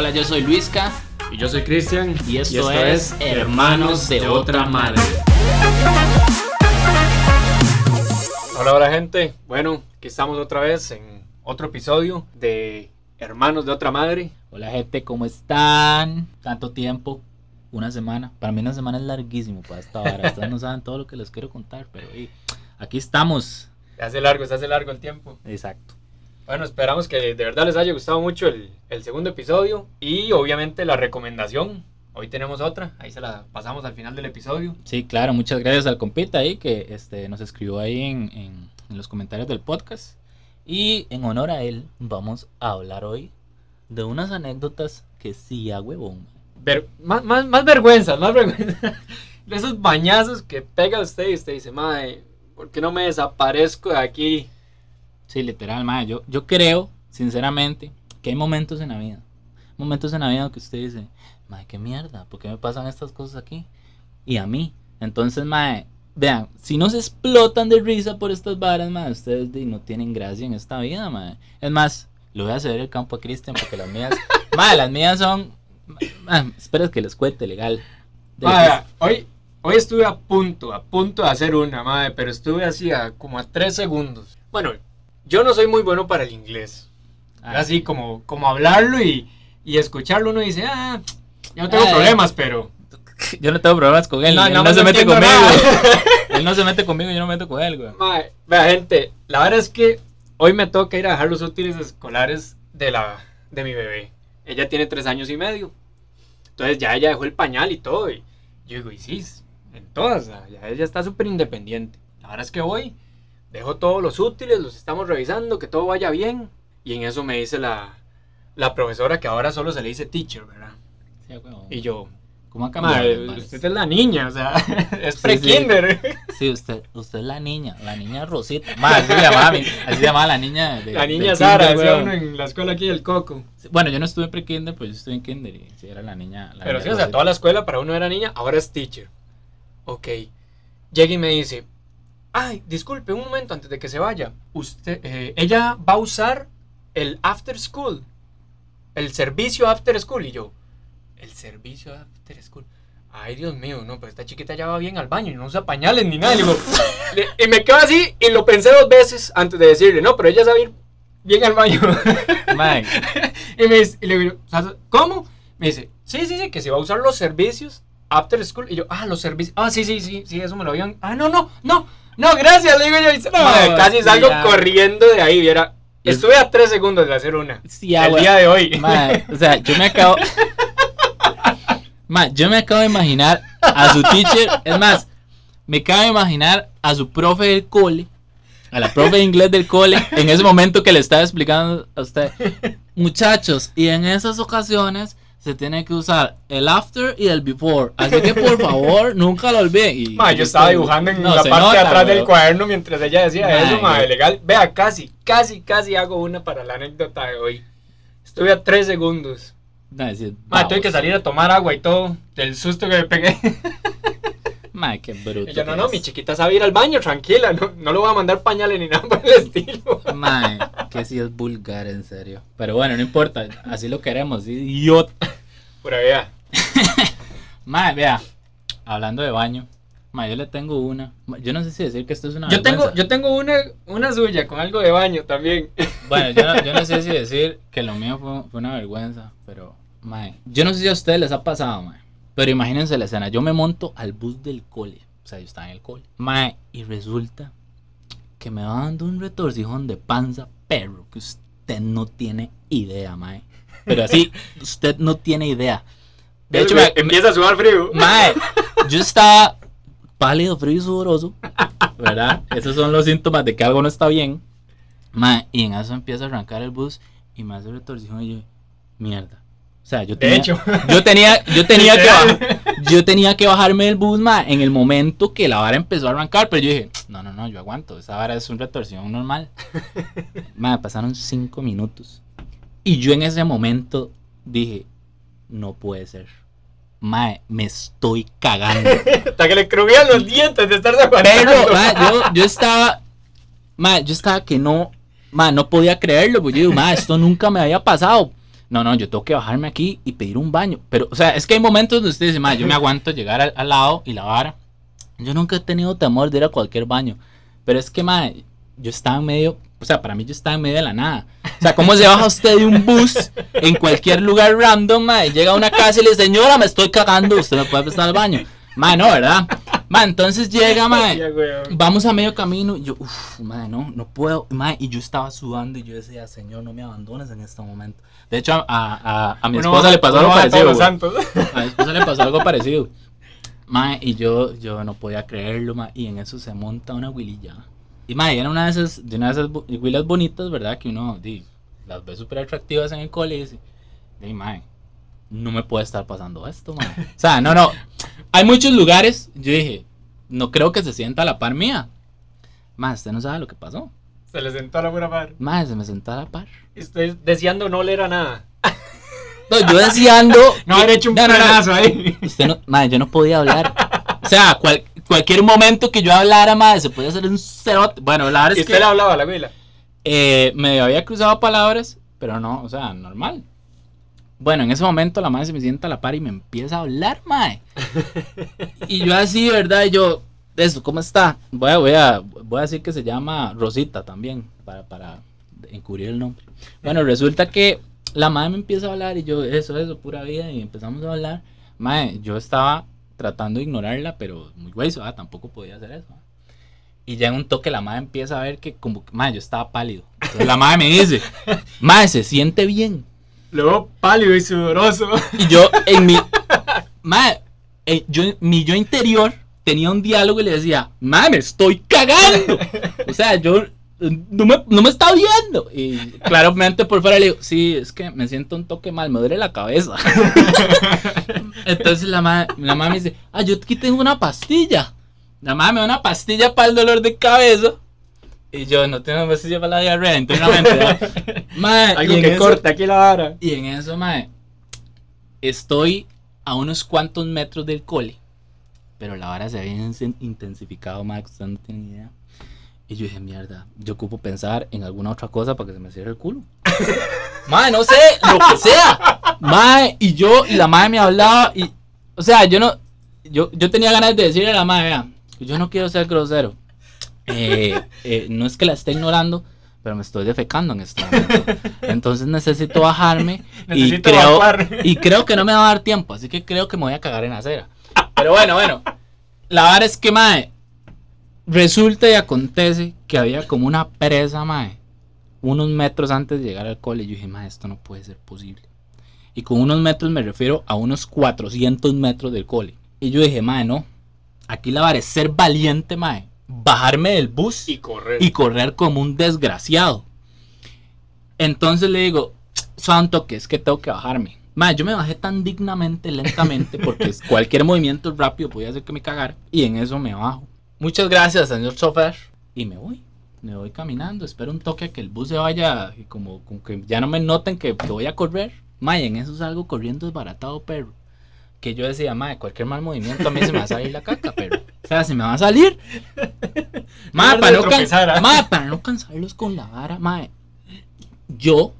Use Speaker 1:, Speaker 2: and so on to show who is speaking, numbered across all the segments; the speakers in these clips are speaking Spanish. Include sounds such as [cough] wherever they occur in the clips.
Speaker 1: Hola, yo soy Luisca.
Speaker 2: Y yo soy Cristian.
Speaker 1: Y esto, es, Hermanos de Otra Madre.
Speaker 2: Hola, hola gente. Bueno, aquí estamos otra vez en otro episodio de Hermanos de Otra Madre.
Speaker 1: Hola gente, ¿cómo están? Tanto tiempo, una semana. Para mí una semana es larguísimo para esta hora. Ustedes no saben todo lo que les quiero contar, pero hey, aquí estamos.
Speaker 2: Se hace largo, se hace largo el tiempo.
Speaker 1: Exacto.
Speaker 2: Bueno, esperamos que de verdad les haya gustado mucho el, el segundo episodio y obviamente la recomendación. Hoy tenemos otra, ahí se la pasamos al final del episodio.
Speaker 1: Sí, claro, muchas gracias al compita ahí que este, nos escribió ahí en, en, en los comentarios del podcast. Y en honor a él, vamos a hablar hoy de unas anécdotas que sí a huevón.
Speaker 2: Ver, más, más, más vergüenza, más vergüenza. [laughs] De esos bañazos que pega usted y usted dice, madre, ¿por qué no me desaparezco de aquí?
Speaker 1: Sí, literal, madre. Yo, yo creo, sinceramente, que hay momentos en la vida. Momentos en la vida que usted dice, madre, qué mierda, ¿por qué me pasan estas cosas aquí? Y a mí. Entonces, madre, vean, si no se explotan de risa por estas varas, madre, ustedes no tienen gracia en esta vida, madre. Es más, le voy a ceder el campo a Cristian porque las mías, [laughs] madre, las mías son, espera que les cuente legal. Lo
Speaker 2: Madre, hoy, hoy estuve a punto, a punto de hacer una, madre, pero estuve así a, como a tres segundos. Bueno, yo no soy muy bueno para el inglés.
Speaker 1: Ah,
Speaker 2: así como, como hablarlo y, y escucharlo uno dice, ah, yo no tengo
Speaker 1: Ay.
Speaker 2: problemas, pero... [laughs]
Speaker 1: Yo no tengo problemas con él,
Speaker 2: No,
Speaker 1: él
Speaker 2: no,
Speaker 1: no,
Speaker 2: no
Speaker 1: se mete conmigo. [laughs] él no se mete conmigo, yo no me meto con él, güey.
Speaker 2: Vea, gente, la verdad es que hoy me toca ir a dejar los útiles escolares de, la, de mi bebé. Ella tiene tres años y medio. Entonces ya ella dejó el pañal y todo. Y yo digo, y sí, en todas, ya ella está súper independiente. La verdad es que voy, dejo todos los útiles, los estamos revisando, que todo vaya bien. Y en eso me dice la, la profesora que ahora solo se le dice teacher, ¿verdad?
Speaker 1: Sí, güey.
Speaker 2: Y yo,
Speaker 1: ¿Cómo ha cambiado?
Speaker 2: "Mae,
Speaker 1: las varas?
Speaker 2: usted es la niña, o sea, [laughs] es
Speaker 1: Sí,
Speaker 2: pre-kinder.
Speaker 1: Sí, usted, usted es la niña, la niña Rosita. Ma, así se llamaba, así se llamaba la niña. de-
Speaker 2: La niña
Speaker 1: del
Speaker 2: Sara,
Speaker 1: kinder,
Speaker 2: decía uno en la escuela aquí del Coco.
Speaker 1: Bueno, yo no estuve en pre-kinder, pues yo estuve en kinder y sí era la niña. la
Speaker 2: Pero
Speaker 1: niña
Speaker 2: sí, o sea,
Speaker 1: Rosita.
Speaker 2: toda la escuela para uno era niña, ahora es teacher. Ok. Llega y me dice, ay, disculpe, un momento antes de que se vaya. Usted, eh, ella va a usar el after school. El servicio after school. Y yo, el servicio after school. Ay, Dios mío, no, pues esta chiquita ya va bien al baño y no usa pañales ni nada. Y, digo, [laughs] le- y me quedo así y lo pensé dos veces antes de decirle, no, pero ella sabe ir bien al baño. [laughs]
Speaker 1: Ma,
Speaker 2: y, me dice, y le digo, ¿cómo? Me dice, sí, sí, sí, que se va a usar los servicios after school. Y yo, ah, los servicios. Ah, sí, sí, sí, sí, eso me lo habían. Ah, no, no, no, no, gracias, le digo yo.
Speaker 1: No,
Speaker 2: madre, casi salgo
Speaker 1: ya.
Speaker 2: corriendo de ahí, viera.
Speaker 1: Es-
Speaker 2: Estuve a tres segundos de hacer una.
Speaker 1: sí,
Speaker 2: el día de hoy.
Speaker 1: Ma, o sea, yo me acabo. [laughs] Ma, yo me acabo de imaginar a su teacher. Es más, me acabo de imaginar a su profe del cole. A la profe de inglés del cole. En ese momento que le estaba explicando a usted. [laughs] Muchachos, y en esas ocasiones se tiene que usar el after y el before. Así que por [laughs] favor, nunca lo olviden. Y-
Speaker 2: Ma, yo estaba dibujando en
Speaker 1: No,
Speaker 2: la parte de atrás del cuaderno mientras ella decía
Speaker 1: Ma,
Speaker 2: eso, madre, legal. Vea, casi, casi, casi hago una para la anécdota de hoy. Estuve a tres segundos.
Speaker 1: No, decir,
Speaker 2: Ma, tuve que salir a tomar agua y todo, del susto que me pegué. [laughs]
Speaker 1: Ma, qué bruto.
Speaker 2: Y yo, no, no,
Speaker 1: es.
Speaker 2: mi chiquita sabe ir al baño, tranquila, no, no le voy a mandar pañales ni nada por el estilo.
Speaker 1: Mae, que sí es vulgar, en serio. Pero bueno, no importa, así lo queremos, idiota.
Speaker 2: Pura vea. [laughs]
Speaker 1: Mae, vea, hablando de baño, mae, yo le tengo una. Yo no sé si decir que esto es una
Speaker 2: Yo tengo,
Speaker 1: vergüenza.
Speaker 2: yo tengo una, una suya con algo de baño también. [laughs]
Speaker 1: Bueno, yo no, yo no sé si decir que lo mío fue, fue una vergüenza, pero, mae, yo no sé si a ustedes les ha pasado, mae. Pero imagínense la escena, yo me monto al bus del cole, o sea, yo estaba en el cole, mae, y resulta que me va dando un retorcijón de panza, perro, que usted no tiene idea, mae. Pero así, [laughs] usted no tiene idea. De hecho,
Speaker 2: empieza a sudar frío.
Speaker 1: Mae, [laughs] yo estaba pálido, frío y sudoroso, ¿verdad? Esos son los síntomas de que algo no está bien. Mae, y en eso empieza a arrancar el bus y me hace retorcijón y yo, mierda. O sea, yo
Speaker 2: De
Speaker 1: tenía,
Speaker 2: hecho.
Speaker 1: yo tenía, yo tenía que bajar, yo tenía que bajarme del bus, mae, en el momento que la vara empezó a arrancar, pero yo dije, no, no, no, yo aguanto, esa vara es un retorsión normal. [laughs] Mae, pasaron cinco minutos y yo en ese momento dije, no puede ser. Mae, me estoy cagando. [laughs]
Speaker 2: Hasta que le crujían los dientes de estarse aguantando.
Speaker 1: Pero, mae, yo, yo estaba, mae, yo estaba que no, mae, no podía creerlo, pues yo digo, mae, esto nunca me había pasado. No, no, yo tengo que bajarme aquí y pedir un baño. Pero, o sea, es que hay momentos donde usted dice, yo me aguanto llegar al, al lado y la vara. Yo nunca he tenido temor de ir a cualquier baño. Pero es que, mae, yo estaba en medio, o sea, para mí yo estaba en medio de la nada. O sea, ¿cómo se baja usted de un bus en cualquier lugar random, mae? Llega a una casa y le dice, señora, me estoy cagando, usted me puede prestar al baño. Mae, no, ¿verdad? Mae, entonces llega, [laughs]
Speaker 2: weón.
Speaker 1: Vamos a medio camino y yo, uff, madre, no, no puedo, madre, y yo estaba sudando y yo decía, Señor, no me abandones en este momento. De hecho, a, a, a mi
Speaker 2: Uno
Speaker 1: esposa le pasó algo parecido. A mi esposa le pasó algo parecido. Madre, y yo, yo no podía creerlo, madre, y en eso se monta una huililla. Y madre, era una de esas, de una de esas huilas bonitas, ¿verdad? Que uno di, las ve súper atractivas en el cole y dice, "Di, madre, no me puede estar pasando esto, madre. O sea, no, no. Hay muchos lugares, yo dije, no creo que se sienta a la par mía. Madre, usted no sabe lo que pasó.
Speaker 2: Se le sentó a la pura par.
Speaker 1: Madre, se me sentó a la par.
Speaker 2: Estoy deseando no leer a nada.
Speaker 1: No, yo deseando. [laughs]
Speaker 2: No haber hecho un
Speaker 1: No, no,
Speaker 2: ahí.
Speaker 1: Usted no, madre, yo no podía hablar. O sea, cual- cualquier momento que yo hablara, madre, se podía hacer un cerote. Bueno, la verdad
Speaker 2: Y
Speaker 1: es
Speaker 2: usted
Speaker 1: que
Speaker 2: le hablaba a la güila.
Speaker 1: eh, me había cruzado palabras, pero no, o sea, normal. Bueno, en ese momento la madre se me sienta a la par y me empieza a hablar, madre. Y yo así, ¿verdad? Y yo, eso, ¿cómo está? Voy a, voy a, voy a decir que se llama Rosita también, para, para encubrir el nombre. Bueno, resulta que la madre me empieza a hablar y yo, eso, eso, pura vida, y empezamos a hablar. Madre, yo estaba tratando de ignorarla, pero muy güey, ah, tampoco podía hacer eso. Y ya en un toque la madre empieza a ver que como, madre, yo estaba pálido. Entonces la madre me dice, madre, se siente bien.
Speaker 2: Luego pálido y sudoroso.
Speaker 1: Y yo en mi, [laughs] madre, eh, yo, mi yo interior tenía un diálogo y le decía, madre, me estoy cagando. O sea, yo eh, no me, no me está viendo. Y claramente por fuera le digo, sí, es que me siento un toque mal, me duele la cabeza. [laughs] Entonces la madre, la madre me dice, ah, yo aquí tengo una pastilla. La madre me da una pastilla para el dolor de cabeza. Y yo no tengo pastilla para la diarrea internamente. ¿verdad? [laughs] Mae,
Speaker 2: Algo que
Speaker 1: eso-
Speaker 2: corta aquí la vara.
Speaker 1: y en eso, mae, estoy a unos cuantos metros del cole, pero la vara se había in- intensificado, mae, que usted no tiene idea. Y yo dije, mierda, yo ocupo pensar en alguna otra cosa para que se me cierre el culo. [laughs] mae, no sé, lo que sea. Mae, y yo, y la madre me hablaba, y, o sea, yo no, yo, yo tenía ganas de decirle a la madre, vea, yo no quiero ser grosero. Eh, eh, no es que la esté ignorando, pero me estoy defecando en este momento. Entonces necesito bajarme y [laughs]
Speaker 2: Necesito
Speaker 1: creo,
Speaker 2: evacuar.
Speaker 1: y creo que no me va a dar tiempo, así que creo que me voy a cagar en la acera. Pero bueno, bueno. La verdad es que, mae, resulta y acontece que había como una presa, mae, unos metros antes de llegar al cole. Y yo dije, mae, esto no puede ser posible. Y con unos metros me refiero a unos 400 metros del cole. Y yo dije, mae, no. Aquí la vara es ser valiente, mae. Bajarme del bus
Speaker 2: Y correr.
Speaker 1: y correr como un desgraciado. Entonces le digo, santo que es que tengo que bajarme. Mae, yo me bajé tan dignamente, lentamente, [laughs] porque cualquier movimiento rápido podía hacer que me cagara. Y en eso me bajo. Muchas gracias, señor chofer. Y me voy. Me voy caminando. Espero un toque a que el bus se vaya. Y como, como que ya no me noten que, que voy a correr. Mae, en eso salgo corriendo desbaratado, perro. Que yo decía, mae, cualquier mal movimiento a mí se me va a salir la caca, pero. O sea, se me va a salir.
Speaker 2: Lugar
Speaker 1: para no, can-
Speaker 2: ¿ah?
Speaker 1: para no cansarlos con la vara, mae. Yo,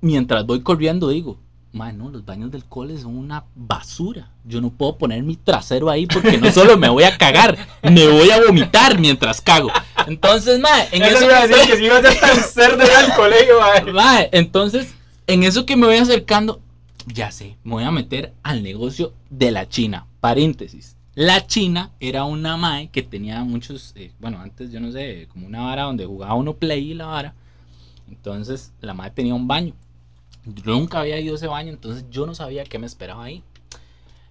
Speaker 1: mientras voy corriendo, digo, mae, no, los baños del cole son una basura. Yo no puedo poner mi trasero ahí porque no solo me voy a cagar, me voy a vomitar mientras cago. Entonces, mae, en
Speaker 2: Eso
Speaker 1: eso
Speaker 2: iba a
Speaker 1: que
Speaker 2: decir
Speaker 1: estoy-
Speaker 2: que si iba a ser tan cerdo al colegio, mae.
Speaker 1: Mae, entonces, en eso que me voy acercando, ya sé, me voy a meter al negocio de la China. Paréntesis. La China era una mae que tenía muchos, eh, bueno, antes yo no sé, como una vara donde jugaba uno play y la vara. Entonces, la mae tenía un baño. Yo nunca había ido a ese baño, entonces yo no sabía qué me esperaba ahí.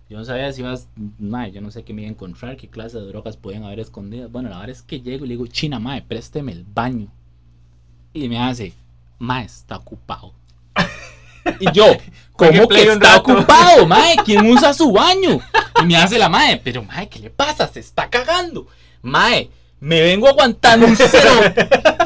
Speaker 1: Yo no sabía si ibas, mae, yo no sé qué me iba a encontrar, qué clase de drogas podían haber escondidas. Bueno, la verdad es que llego y le digo, China, mae, présteme el baño. Y me hace, mae, está ocupado. Y yo, [laughs] ¿cómo que está ocupado, mae? [laughs] ¿Quién usa su baño? Y me hace la mae, pero mae, ¿qué le pasa? Se está cagando. Mae, me vengo aguantando un cero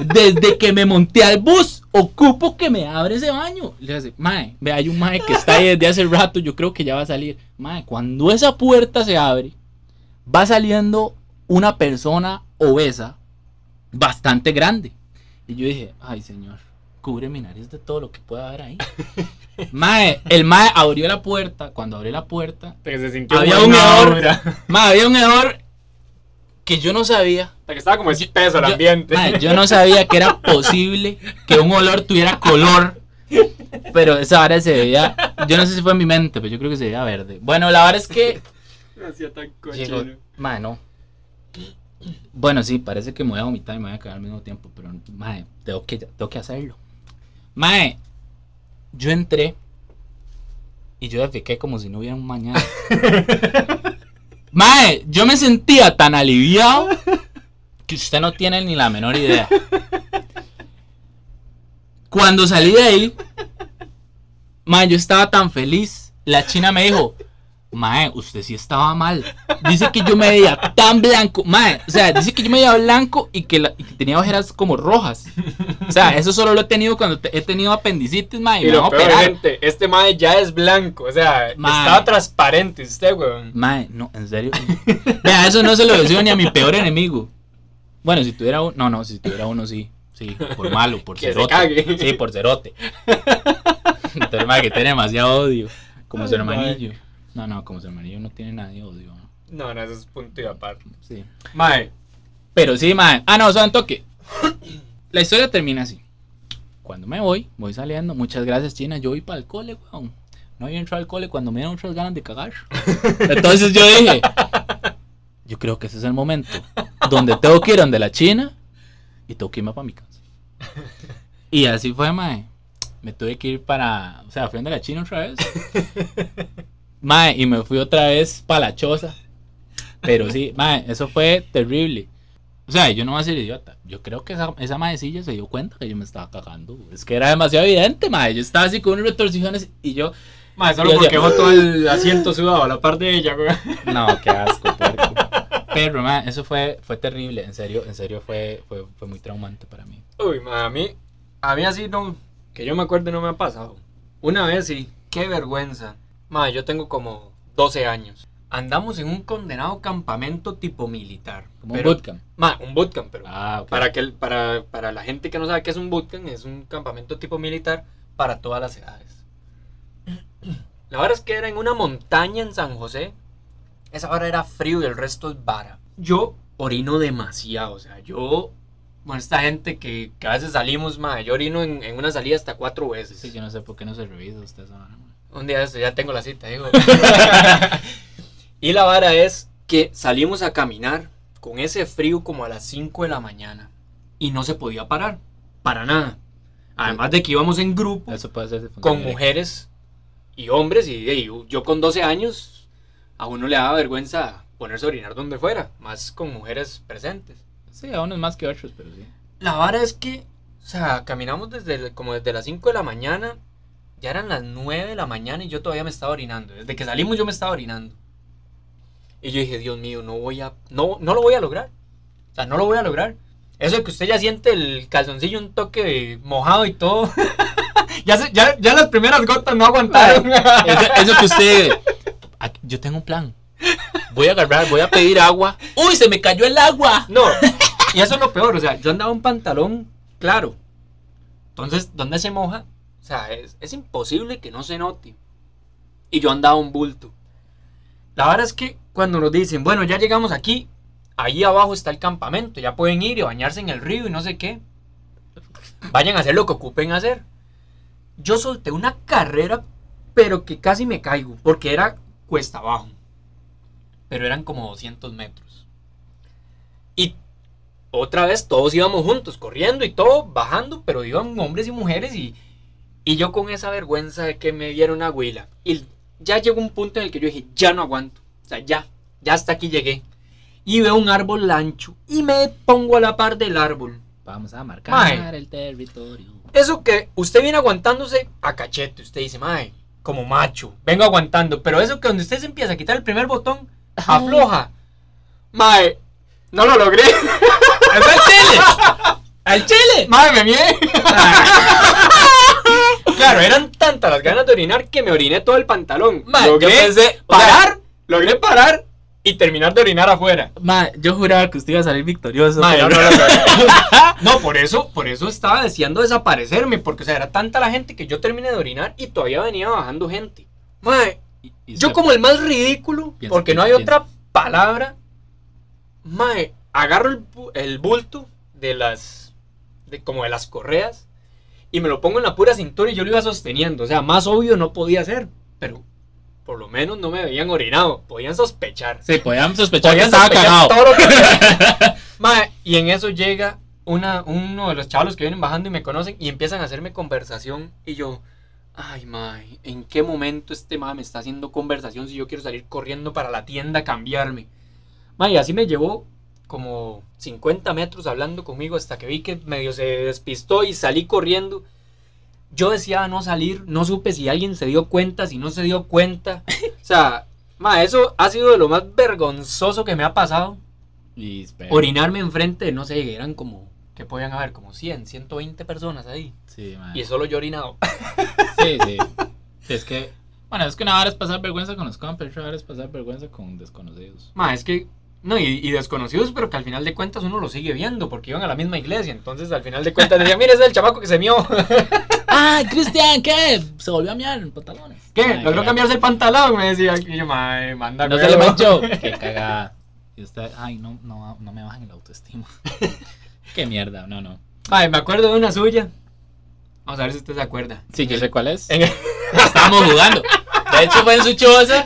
Speaker 1: desde que me monté al bus. Ocupo que me abre ese baño. Le hace, mae, ve, hay un mae que está ahí desde hace rato. Yo creo que ya va a salir. Mae, cuando esa puerta se abre, va saliendo una persona obesa bastante grande. Y yo dije, ay señor, cubre mi nariz de todo lo que pueda haber ahí. [laughs] Mae, el mae abrió la puerta. Cuando abrió la puerta,
Speaker 2: se
Speaker 1: había un hedor. [laughs] Mae, había un hedor que yo no sabía.
Speaker 2: Hasta que estaba como espeso el
Speaker 1: Yo-
Speaker 2: ambiente.
Speaker 1: mae, yo no sabía que era posible que un olor tuviera color. Pero esa vara se veía. Yo no sé si fue en mi mente, pero yo creo que se veía verde. Bueno, la verdad es que. [laughs]
Speaker 2: Me hacía tan
Speaker 1: Llegó, mae, no. Bueno, sí, parece que me voy a vomitar y me voy a cagar al mismo tiempo, pero mae, tengo que, tengo que hacerlo. Mae, yo entré y yo defequé como si no hubiera un mañana. [laughs] mae, yo me sentía tan aliviado que usted no tiene ni la menor idea. Cuando salí de ahí, mae, yo estaba tan feliz. La china me dijo, Mae, usted sí estaba mal. Dice que yo me veía tan blanco. Mae, o sea, dice que yo me veía blanco y que, la- y que tenía ojeras como rojas. O sea, eso solo lo he tenido cuando te- he tenido apendicitis, mae, y,
Speaker 2: Y
Speaker 1: me
Speaker 2: lo
Speaker 1: van a
Speaker 2: peor,
Speaker 1: operar.
Speaker 2: gente, este mae ya es blanco. O sea,
Speaker 1: Mae.
Speaker 2: estaba transparente usted, weón.
Speaker 1: Mae, no, en serio. Vea, eso no se lo deseo ni a mi peor enemigo. Bueno, si tuviera uno, no, no, si tuviera uno sí. Sí, por malo, por [laughs]
Speaker 2: Que se
Speaker 1: cerote.
Speaker 2: cague.
Speaker 1: Sí, por cerote. [laughs] Entonces, mae, que tiene demasiado odio. Como su
Speaker 2: mae.
Speaker 1: No, no, como su hermanillo no tiene nada de odio. ¿no?
Speaker 2: No, eso es punto y aparte.
Speaker 1: Sí.
Speaker 2: Mae,
Speaker 1: Pero sí, mae. Ah, no, solo un toque. La historia termina así. Cuando me voy, voy saliendo. Muchas gracias, China. Yo voy para el cole, weón. No había entrado al cole cuando me dieron otras ganas de cagar. [laughs] Entonces yo dije, yo creo que ese es el momento donde tengo que ir donde la China y tengo que irme para mi casa. Y así fue, mae. Me tuve que ir para, o sea, fui donde la China otra vez. [laughs] Mae, y me fui otra vez para la choza. Pero sí, [laughs] mae, eso fue terrible. O sea, yo no voy a ser idiota. Yo creo que esa, esa maecilla se dio cuenta que yo me estaba cagando. Es que era demasiado evidente, mae. Yo estaba así con unas retorcijones y yo.
Speaker 2: mae, solo
Speaker 1: Yo
Speaker 2: porque todo el asiento sudado a la par de ella, weón. [laughs]
Speaker 1: No, qué asco, puerco. Pero, mae, eso fue, fue terrible. En serio, en serio fue, fue, fue muy traumante para mí.
Speaker 2: Uy, mae, a mí, a mí así no, que yo me acuerde no me ha pasado. Una vez sí, qué vergüenza. Mae, yo tengo como 12 años. Andamos en un condenado campamento tipo militar.
Speaker 1: Como
Speaker 2: pero-
Speaker 1: un bootcamp.
Speaker 2: Mae, un bootcamp, pero
Speaker 1: Ah,
Speaker 2: para, que, para, para la gente que no sabe qué es un bootcamp, es un campamento tipo militar para todas las edades. [clears throat] La verdad es que era en una montaña en San José. Esa hora era frío y el resto es vara. Yo orino demasiado, o sea, yo... Bueno, esta gente que, que a veces salimos, mae, yo orino en, en una salida hasta cuatro veces.
Speaker 1: Sí, yo no sé por qué no se revisa usted esa mae.
Speaker 2: Un día de eso ya tengo la cita, digo. [laughs] y la vara es que salimos a caminar con ese frío como a las 5 de la mañana y no se podía parar, para nada. Además de que íbamos en grupo
Speaker 1: Eso puede ser
Speaker 2: con mujeres y hombres y, y yo con 12 años a uno le daba vergüenza ponerse a orinar donde fuera, más con mujeres presentes.
Speaker 1: Sí, a unos más que otros, pero sí.
Speaker 2: La vara es que, o sea, caminamos desde como desde las 5 de la mañana, ya eran las 9 de la mañana y yo todavía me estaba orinando. Desde que salimos yo me estaba orinando. Y yo dije, Dios mío, no voy a, no, no lo voy a lograr. O sea, no lo voy a lograr. Eso de que usted ya siente el calzoncillo un toque mojado y todo. [laughs] ya, se- ya, ya las primeras gotas no aguantaron. [laughs]
Speaker 1: Eso, eso que usted. Yo tengo un plan. Voy a agarrar, voy a pedir agua. ¡Uy, se me cayó el agua!
Speaker 2: No, y eso es lo peor, o sea, yo andaba un pantalón claro. Entonces, ¿dónde se moja? O sea, es, imposible que no se note. Y yo andaba un bulto. La verdad es que cuando nos dicen, bueno, ya llegamos aquí, ahí abajo está el campamento, ya pueden ir y bañarse en el río y no sé qué. Vayan a hacer lo que ocupen hacer. Yo solté una carrera, pero que casi me caigo, porque era cuesta abajo. Pero eran como 200 metros. Y otra vez todos íbamos juntos, corriendo y todo, bajando, pero iban hombres y mujeres y, y yo con esa vergüenza de que me diera una huila. Y ya llegó un punto en el que yo dije, ya no aguanto. O sea, ya, ya hasta aquí llegué. Y veo un árbol ancho y me pongo a la par del árbol.
Speaker 1: Vamos a marcar
Speaker 2: Mae.
Speaker 1: el territorio.
Speaker 2: Eso que usted viene aguantándose a cachete, usted dice, mae, como macho, vengo aguantando. Pero eso que donde usted se empieza a quitar el primer botón, afloja. Mae, no lo logré. [laughs]
Speaker 1: ¡Es el chile! [laughs] ¡Al chile!
Speaker 2: Mae, me mié. Claro, eran tantas las ganas de orinar que me oriné todo el pantalón.
Speaker 1: Mae,
Speaker 2: logré
Speaker 1: yo pensé, sea,
Speaker 2: parar, logré parar y terminar de orinar afuera.
Speaker 1: Ma, yo juraba que usted iba a salir victorioso.
Speaker 2: Ma,
Speaker 1: pero
Speaker 2: no, no, no, no. [laughs] No, por eso, por eso estaba deseando desaparecerme, porque o sea, era tanta la gente que yo terminé de orinar y todavía venía bajando gente.
Speaker 1: Y- y
Speaker 2: yo como el más ridículo, porque no
Speaker 1: piensa,
Speaker 2: hay otra palabra, mae, agarro el, el bulto de las, de, como de las correas, y me lo pongo en la pura cintura y yo lo iba sosteniendo. O sea, más obvio no podía ser, pero por lo menos no me veían orinado, podían sospechar.
Speaker 1: Sí, podían sospechar que
Speaker 2: Podían
Speaker 1: estaba
Speaker 2: sospechar
Speaker 1: cagado.
Speaker 2: que- [laughs] Mae, y en eso llega una, uno de los chavos que vienen bajando y me conocen y empiezan a hacerme conversación. Y yo, ay, mae, ¿en qué momento este mae me está haciendo conversación si yo quiero salir corriendo para la tienda a cambiarme? Mae, así me llevó como 50 metros hablando conmigo hasta que vi que medio se despistó y salí corriendo. Yo decía no salir, no supe si alguien se dio cuenta, si no se dio cuenta. [laughs] O sea, ma, eso ha sido de lo más vergonzoso que me ha pasado.
Speaker 1: Y.
Speaker 2: Orinarme enfrente de, no sé, eran como, que podían haber? Como 100, 120 personas ahí.
Speaker 1: Sí, ma.
Speaker 2: Y solo yo orinado. [laughs]
Speaker 1: Sí, sí. Es que, bueno, es que una vara es pasar vergüenza con los compas, otra vara es pasar vergüenza con desconocidos.
Speaker 2: Ma, es que, no, y, y desconocidos, pero que al final de cuentas uno lo sigue viendo porque iban a la misma iglesia. Entonces, al final de cuentas decían, mira, ese es el chamaco que se mió. [laughs]
Speaker 1: ¡Ah, Cristian! ¿Qué? Se volvió a miar en pantalones.
Speaker 2: ¿Qué?
Speaker 1: Ay,
Speaker 2: ¿Logró
Speaker 1: qué
Speaker 2: cambiarse el pantalón? Me decía. Y yo, ma, manda
Speaker 1: No se le
Speaker 2: huevo".
Speaker 1: manchó. [laughs] Qué cagada. Y usted, ay, no, no, no me bajen el autoestima. [laughs] Qué mierda, no, no.
Speaker 2: Ay, me acuerdo de una suya. Vamos a ver si usted se acuerda.
Speaker 1: Sí, yo sé cuál es.
Speaker 2: El-
Speaker 1: Estábamos jugando. De hecho, fue en su choza.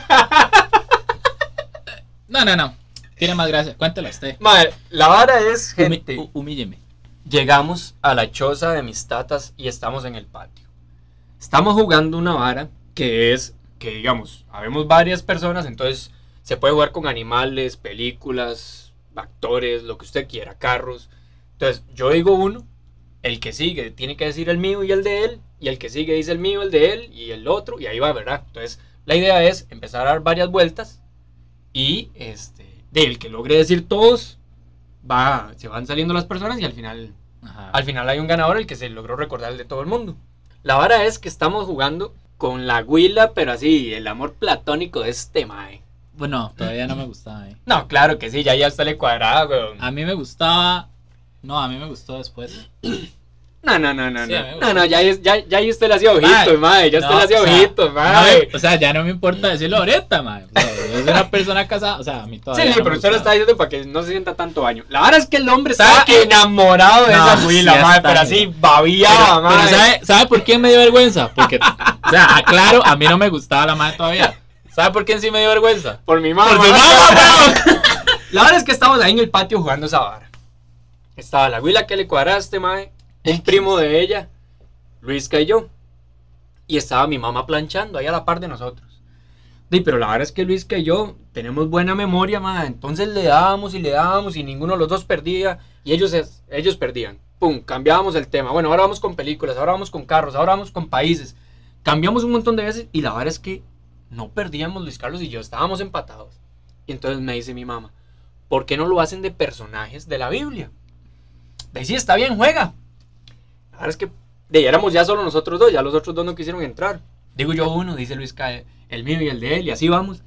Speaker 1: No, no, no. Tiene más gracia. Cuéntelo usted.
Speaker 2: Madre, la vara es,
Speaker 1: Humi-
Speaker 2: gente.
Speaker 1: hu- humílleme.
Speaker 2: Llegamos a la choza de mis tatas y estamos en el patio. Estamos jugando una vara que es que, digamos, habemos varias personas, entonces se puede jugar con animales, películas, actores, lo que usted quiera, carros. Entonces, yo digo uno, el que sigue tiene que decir el mío y el de él, y el que sigue dice el mío, el de él y el otro, y ahí va, ¿verdad? Entonces, la idea es empezar a dar varias vueltas y este, del que logre decir todos, va, se van saliendo las personas y al final
Speaker 1: Ajá.
Speaker 2: al final hay un ganador, el que se logró recordar el de todo el mundo. La vara es que estamos jugando con la huila, pero así, el amor platónico de este mae.
Speaker 1: Bueno, todavía no me gustaba. eh.
Speaker 2: No, claro que sí, ya ya está le cuadrada, weón.
Speaker 1: A mí me gustaba. No, a mí me gustó después.
Speaker 2: No, no, no, no,
Speaker 1: Sí,
Speaker 2: no. No, no, ya, ya, ya ahí usted le hacía ojitos, mae. Ya usted
Speaker 1: No,
Speaker 2: le hacía
Speaker 1: o sea,
Speaker 2: ojitos,
Speaker 1: no me- o sea, ya no me importa decirlo ahorita, mae. O sea, yo soy una persona casada. O sea, a mí
Speaker 2: Sí,
Speaker 1: todavía.
Speaker 2: sí,
Speaker 1: no
Speaker 2: pero usted lo está diciendo para que no se sienta tanto daño. La verdad es que el hombre
Speaker 1: ¿Sabe
Speaker 2: estaba enamorado de esa huila,
Speaker 1: sí, está
Speaker 2: pero así babiaba,
Speaker 1: Pero, pero. ¿sabe, ¿sabe por qué me dio vergüenza? Porque, o sea, aclaro, a mí no me gustaba la madre todavía. ¿Sabe por qué sí me dio vergüenza?
Speaker 2: Por mi mamá.
Speaker 1: Por su mamá. [laughs]
Speaker 2: La verdad es que estábamos ahí en el patio jugando esa vara. Estaba la huila que le cuadraste, mae. Un primo de ella, Luisca y yo. Y estaba mi mamá planchando ahí a la par de nosotros. Sí, pero la verdad es que Luisca y yo tenemos buena memoria, mae. Entonces le dábamos y le dábamos y ninguno de los dos perdía. Y ellos, ellos perdían. Pum, cambiábamos el tema. Bueno, ahora vamos con películas, ahora vamos con carros, ahora vamos con países. Cambiamos un montón de veces y la verdad es que no perdíamos Luis Carlos y yo, estábamos empatados. Y entonces me dice mi mamá, ¿por qué no lo hacen de personajes de la Biblia? De ahí sí, está bien, juega. Verdad es que de éramos ya solo nosotros dos, ya los otros dos no quisieron entrar. Digo yo uno, dice Luis Ca- el mío y el de él, y así vamos.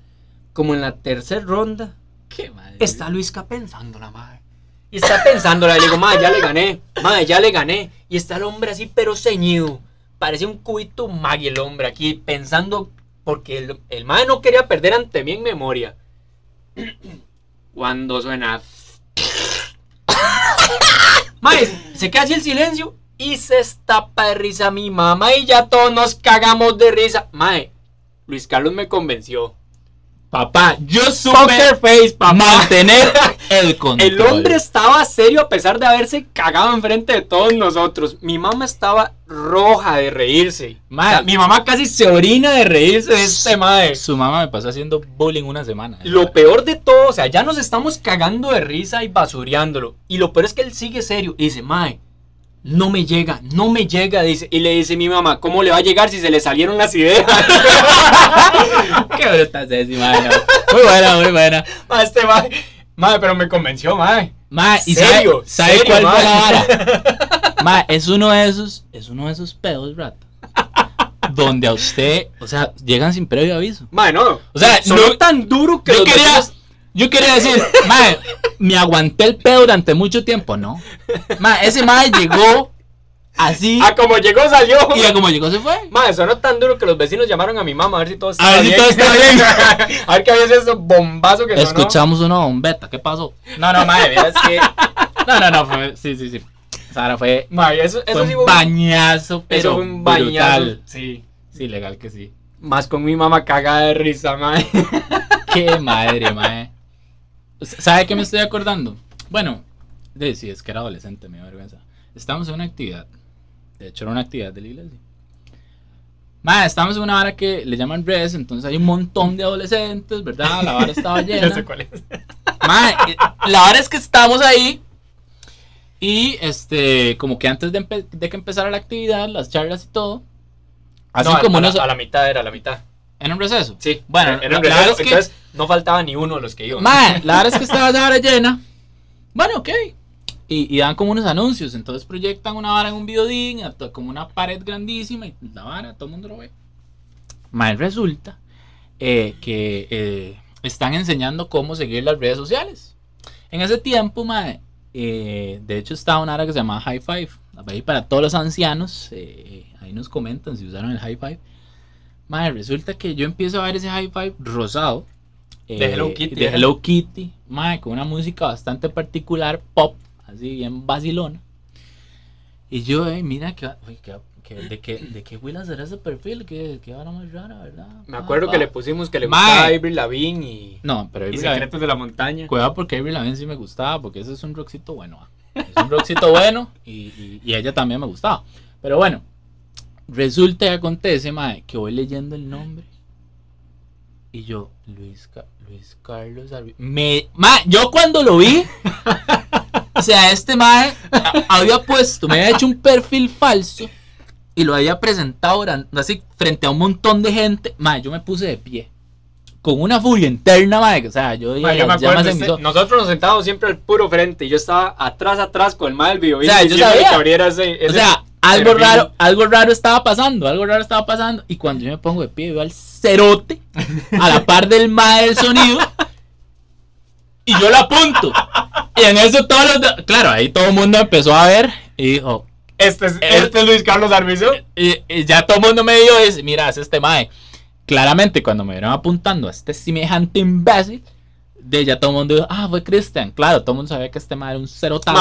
Speaker 2: Como en la tercera ronda,
Speaker 1: Qué madre.
Speaker 2: está Luisca pensando la madre. Y está pensando, le digo, madre, ya le gané, madre, ya le gané. Y está el hombre así, pero ceñido. Parece un cubito magui el hombre aquí, pensando, porque el, el madre no quería perder ante mí en memoria. [coughs] Cuando suena. [coughs] Madre, se queda así el silencio y se estapa de risa mi mamá y ya todos nos cagamos de risa. Madre, Luis Carlos me convenció.
Speaker 1: Papá, yo
Speaker 2: Poker
Speaker 1: supe
Speaker 2: face, papá.
Speaker 1: mantener [laughs] el control.
Speaker 2: El hombre estaba serio a pesar de haberse cagado enfrente de todos nosotros. Mi mamá estaba roja de reírse.
Speaker 1: Mae.
Speaker 2: O sea, mi mamá casi se orina de reírse de este madre.
Speaker 1: Su mamá me pasó haciendo bullying una semana.
Speaker 2: Lo peor de todo, o sea, ya nos estamos cagando de risa y basureándolo. Y lo peor es que él sigue serio y dice, mae, no me llega, no me llega, dice. Y le dice mi mamá, ¿cómo le va a llegar si se le salieron las ideas? [laughs]
Speaker 1: Qué bruta mae, no. Muy buena, muy buena.
Speaker 2: Mae, este mae, mae, pero me convenció, mae.
Speaker 1: Ma, ¿y
Speaker 2: Serio,
Speaker 1: sabe, sabe
Speaker 2: serio,
Speaker 1: cuál fue la vara? [laughs] Ma, es uno de esos, es uno de esos pedos, rata. Donde a usted, o sea, llegan sin previo aviso.
Speaker 2: Mae, no.
Speaker 1: O sea, no-
Speaker 2: tan duro que
Speaker 1: yo
Speaker 2: los
Speaker 1: quería- Yo quería decir, mae, me aguanté el pedo durante mucho tiempo, ¿no? Mae, ese mae llegó así.
Speaker 2: Ah, como llegó, salió.
Speaker 1: Y a como llegó se fue.
Speaker 2: Madre, sonó tan duro que los vecinos llamaron a mi mamá a ver si todo estaba
Speaker 1: A ver si
Speaker 2: bien.
Speaker 1: todo estaba bien. [laughs]
Speaker 2: a ver qué había sido ese bombazo que sonó.
Speaker 1: Escuchamos una bombeta, ¿qué pasó? No, no, mae, es que. No, no, no, fue. Sí, sí, sí. Sara fue.
Speaker 2: Madre, eso, eso
Speaker 1: fue
Speaker 2: sí
Speaker 1: un
Speaker 2: fue
Speaker 1: bañazo, pero.
Speaker 2: Eso fue un bañazo.
Speaker 1: brutal.
Speaker 2: Sí.
Speaker 1: Sí, legal que sí.
Speaker 2: Más con mi mamá cagada de risa, madre.
Speaker 1: Qué madre, mae. ¿Sabe qué me estoy acordando? Bueno, de, sí, es que era adolescente, me da vergüenza. Estamos en una actividad. De hecho, era una actividad de la iglesia. Mae, estamos en una vara que le llaman res, entonces hay un montón de adolescentes, ¿verdad? La vara [laughs] estaba llena.
Speaker 2: Ya sé cuál es.
Speaker 1: Mae, eh, la verdad es que estamos ahí. Y este, como que antes de, que empezara la actividad, las charlas y todo, hacen
Speaker 2: No,
Speaker 1: como
Speaker 2: a, la,
Speaker 1: unos.
Speaker 2: a la mitad era, a la mitad.
Speaker 1: En un receso.
Speaker 2: Sí.
Speaker 1: Bueno,
Speaker 2: era un receso,
Speaker 1: verdad es que-
Speaker 2: entonces no faltaba ni uno de los que iban.
Speaker 1: Mae, [laughs] la verdad es que estaba esa vara llena. Bueno, ok. Y, y dan como unos anuncios. Entonces proyectan una vara en un hasta como una pared grandísima y la vara, todo el mundo lo ve. Mae, resulta eh, que eh, están enseñando cómo seguir las redes sociales. En ese tiempo, mae, eh, de hecho estaba una área que se llamaba High Five. Ahí para todos los ancianos, eh, ahí nos comentan si usaron el High Five. Mae, resulta que yo empiezo a ver ese High Five rosado.
Speaker 2: De
Speaker 1: eh,
Speaker 2: Hello Kitty,
Speaker 1: De. Hello Kitty, mae, con una música bastante particular, pop, así bien vacilona. Y yo, eh, mira, que, uy, que- que- de, qué, ¿de qué Willa será ese perfil? ¿Qué, qué vara más rara, verdad?
Speaker 2: Me
Speaker 1: Ah,
Speaker 2: acuerdo
Speaker 1: va.
Speaker 2: que le pusimos que le
Speaker 1: Mae.
Speaker 2: gustaba Avril Lavigne y,
Speaker 1: No, pero
Speaker 2: y
Speaker 1: Avril Lavigne-
Speaker 2: Secretos de la Montaña.
Speaker 1: Cuidado porque Avril Lavigne sí me gustaba, porque ese es un rockcito bueno. Es un rockcito [laughs] bueno y, y- y ella también me gustaba. Pero bueno, resulta y acontece, mae, que voy leyendo el nombre. Y yo, Luis, Luis Carlos Arbi- Me, mae, yo cuando lo vi, o sea, este mae había puesto, me había hecho un perfil falso y lo había presentado así frente a un montón de gente. Mae, yo me puse de pie. Con una furia interna, mae. O sea, yo dije,
Speaker 2: Mae, yo me acuerdo, este- nosotros nos sentábamos siempre al puro frente y yo estaba atrás, atrás con el mal del video.
Speaker 1: O sea, yo sabía.
Speaker 2: que abriera ese,
Speaker 1: O
Speaker 2: ese
Speaker 1: sea, algo raro, algo raro estaba pasando, algo raro estaba pasando. Y cuando yo me pongo de pie, veo al cerote a la par del mae del sonido. [laughs] Y yo lo apunto. Y en eso todos los. Claro, ahí todo el mundo empezó a ver. Y dijo.
Speaker 2: Este es,
Speaker 1: El-
Speaker 2: este es Luis Carlos Arbizo.
Speaker 1: Y, y ya todo el mundo me ese. Mira, es este mae. Claramente, cuando me vieron apuntando a este semejante imbécil. De ya todo el mundo dijo, ah, fue Cristian. Claro, todo el mundo sabía que este mae era un y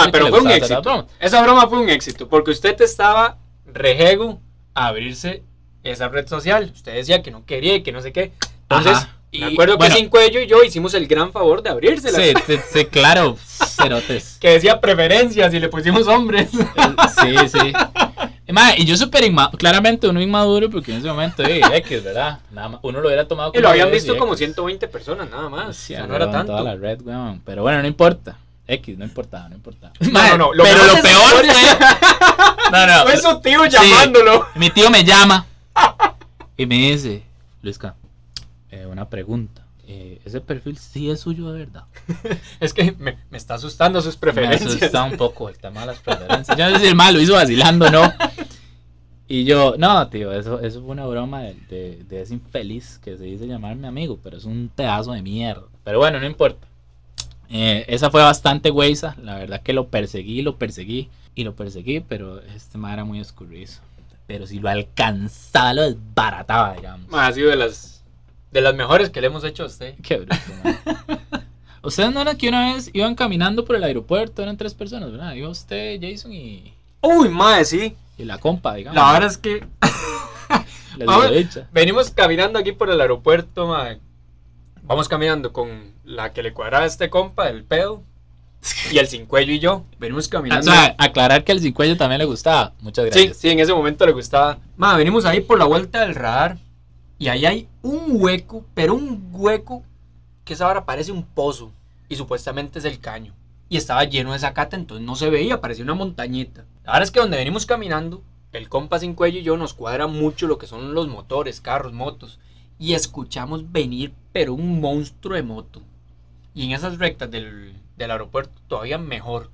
Speaker 1: que
Speaker 2: pero fue un éxito.
Speaker 1: las bromas.
Speaker 2: Esa broma fue un éxito porque usted estaba rejego a abrirse esa red social. Usted decía que no quería y que no sé qué. Entonces,
Speaker 1: Ajá.
Speaker 2: me
Speaker 1: Y,
Speaker 2: acuerdo
Speaker 1: bueno,
Speaker 2: que Sin Cuello y yo hicimos el gran favor de abrírsela.
Speaker 1: Sí, sí, sí, claro, [laughs] cerotes.
Speaker 2: Que decía preferencias y le pusimos hombres.
Speaker 1: Sí, sí. [laughs] Y, mae, y yo súper inmaduro, claramente uno inmaduro porque en ese momento, [laughs] X, ¿verdad? Nada más, uno lo hubiera tomado
Speaker 2: y lo habían visto como
Speaker 1: X.
Speaker 2: 120 personas nada más.
Speaker 1: Sí,
Speaker 2: o sea, no era tanto.
Speaker 1: Toda la red, weón. Pero bueno, no importa. X, no importaba, no importaba.
Speaker 2: No,
Speaker 1: Mae,
Speaker 2: no, no, lo
Speaker 1: pero lo peor fue. [laughs] No, no.
Speaker 2: Fue su tío
Speaker 1: Sí.
Speaker 2: llamándolo.
Speaker 1: Mi tío me llama [laughs] y me dice, Luisca, eh, una pregunta. Eh, ese perfil sí es suyo de verdad.
Speaker 2: Es que me, me está asustando sus
Speaker 1: Me
Speaker 2: preferencias.
Speaker 1: asusta un poco el tema de las preferencias. Yo no sé si el mal lo hizo vacilando, ¿no? Y yo, no, tío, eso, eso fue una broma de, de, de ese infeliz que se dice llamar mi amigo, pero es un pedazo de mierda. Pero bueno, no importa. Eh, esa fue bastante güeyza. La verdad que lo perseguí, lo perseguí y lo perseguí, pero este ma era muy escurrizo. Pero si lo alcanzaba, lo desbarataba, digamos.
Speaker 2: Ha sido de las, de las mejores que le hemos hecho a usted.
Speaker 1: Qué bruto. Ustedes no eran que una vez iban caminando por el aeropuerto, eran tres personas, ¿verdad? Iba usted, Jason y,
Speaker 2: Uy, madre, sí.
Speaker 1: Y la compa, digamos.
Speaker 2: La verdad es que [laughs]
Speaker 1: Les
Speaker 2: Vamos- venimos caminando aquí por el aeropuerto, mae. Vamos caminando con la que le cuadraba a este compa, el pedo. Y el sin cuello y yo. Venimos
Speaker 1: O
Speaker 2: caminando.
Speaker 1: sea, aclarar que el cincuello también le gustaba. Muchas gracias.
Speaker 2: sí, en ese momento le gustaba. Ma, venimos ahí por la vuelta del radar. Y ahí hay un hueco, pero un hueco que esa ahora parece un pozo. Y supuestamente es el caño. Y estaba lleno de zacate, entonces no se veía, parecía una montañita. Ahora es que donde venimos caminando, el compa sin cuello y yo nos cuadra mucho lo que son los motores, carros, motos. Y escuchamos venir, pero un monstruo de moto. Y en esas rectas del, del aeropuerto todavía mejor.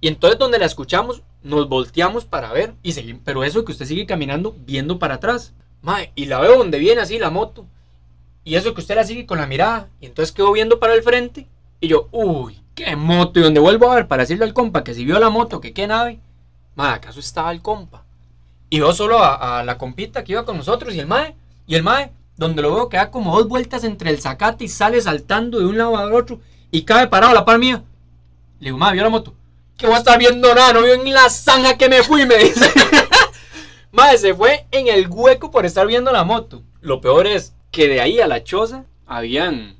Speaker 2: Y entonces donde la escuchamos, nos volteamos para ver y seguimos. Pero eso que usted sigue caminando viendo para atrás. Mae, y la veo donde viene así la moto. Y eso que usted la sigue con la mirada. Y entonces quedó viendo para el frente. Y yo, uy, qué moto. Y donde vuelvo a ver para decirle al compa que si vio la moto, que qué nave. Madre, ¿acaso estaba el compa? Y veo solo a, la compita que iba con nosotros y el mae. Y el mae, donde lo veo que da como dos vueltas entre el zacate y sale saltando de un lado al otro. Y cae parado a la par mía. Le digo, mae, ¿vio la moto? Que voy a estar viendo nada, no vio ni la zanja que me fui, me dice. [laughs] Madre, se fue en el hueco por estar viendo la moto. Lo peor es que de ahí a la choza habían.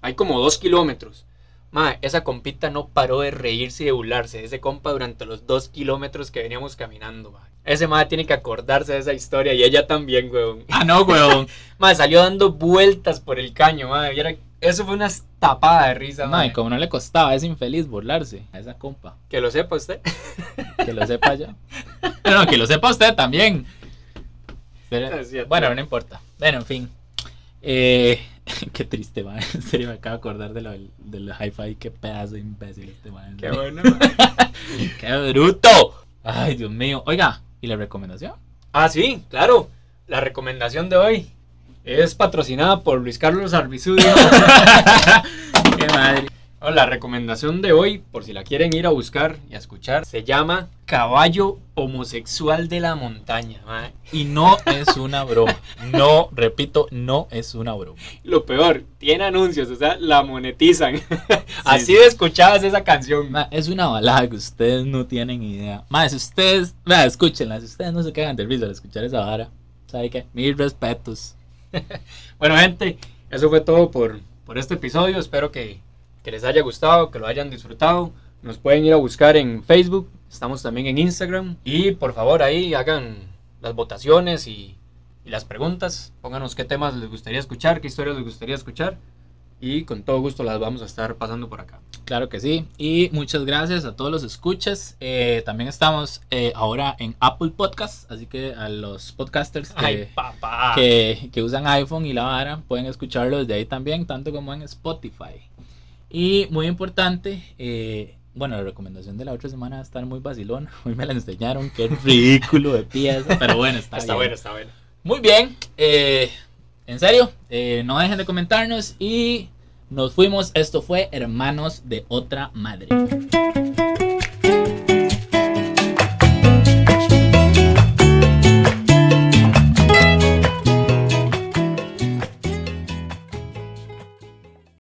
Speaker 2: Hay como dos kilómetros. Madre, esa compita no paró de reírse y de burlarse de ese compa durante los dos kilómetros que veníamos caminando, madre. Ese madre tiene que acordarse de esa historia y ella también, weón.
Speaker 1: Ah, no, weón. [laughs]
Speaker 2: Madre, salió dando vueltas por el caño, madre. Viera- Eso fue una tapada de risa, madre.
Speaker 1: y como no le costaba a ese infeliz burlarse a esa compa.
Speaker 2: Que lo sepa usted.
Speaker 1: Que lo sepa ya. No, que lo sepa usted también. [laughs] Pero-
Speaker 2: cierto.
Speaker 1: bueno, no importa. Bueno, en fin. Eh, [laughs] qué triste, man. En serio, me acabo de acordar de lo del, hi-fi. Qué pedazo de imbécil este man.
Speaker 2: Qué bueno. [laughs]
Speaker 1: ¡Qué bruto! Ay, Dios mío. Oiga, ¿y la recomendación?
Speaker 2: Ah, sí, claro. La recomendación de hoy es patrocinada por Luis Carlos Arbizudio. [laughs]
Speaker 1: ¡Qué madre!
Speaker 2: La recomendación de hoy, por si la quieren ir a buscar y a escuchar, se llama Caballo Homosexual de la Montaña.
Speaker 1: Y no es una broma. No, repito, no es una broma.
Speaker 2: Lo peor, tiene anuncios, o sea, la monetizan. [laughs] Así
Speaker 1: sí.
Speaker 2: de escuchadas esa canción.
Speaker 1: Es una balada que ustedes no tienen idea. Más, si ustedes, ma, escúchenla, si ustedes no se quedan de risa al escuchar esa vara, ¿sabe qué? Mil respetos. [laughs]
Speaker 2: Bueno, gente, eso fue todo por, por este episodio. Espero que, que les haya gustado, que lo hayan disfrutado. Nos pueden ir a buscar en Facebook, estamos también en Instagram. Y por favor ahí hagan las votaciones y, y las preguntas. Pónganos qué temas les gustaría escuchar, qué historias les gustaría escuchar. Y con todo gusto las vamos a estar pasando por acá.
Speaker 1: Claro que sí. Y muchas gracias a todos los escuchas. Eh, también estamos eh, ahora en Apple Podcasts, así que a los podcasters que,
Speaker 2: Ay, papá.
Speaker 1: que, que usan iPhone y la vara pueden escucharlo desde ahí también, tanto como en Spotify. Y muy importante, eh, bueno, la recomendación de la otra semana va a estar muy vacilón. [laughs] Hoy me la enseñaron, qué [laughs] ridículo de pieza, pero bueno, está,
Speaker 2: Está
Speaker 1: bien.
Speaker 2: bueno, está bueno.
Speaker 1: Muy bien, eh, en serio, eh, no dejen de comentarnos y nos fuimos. Esto fue Hermanos de otra Madre.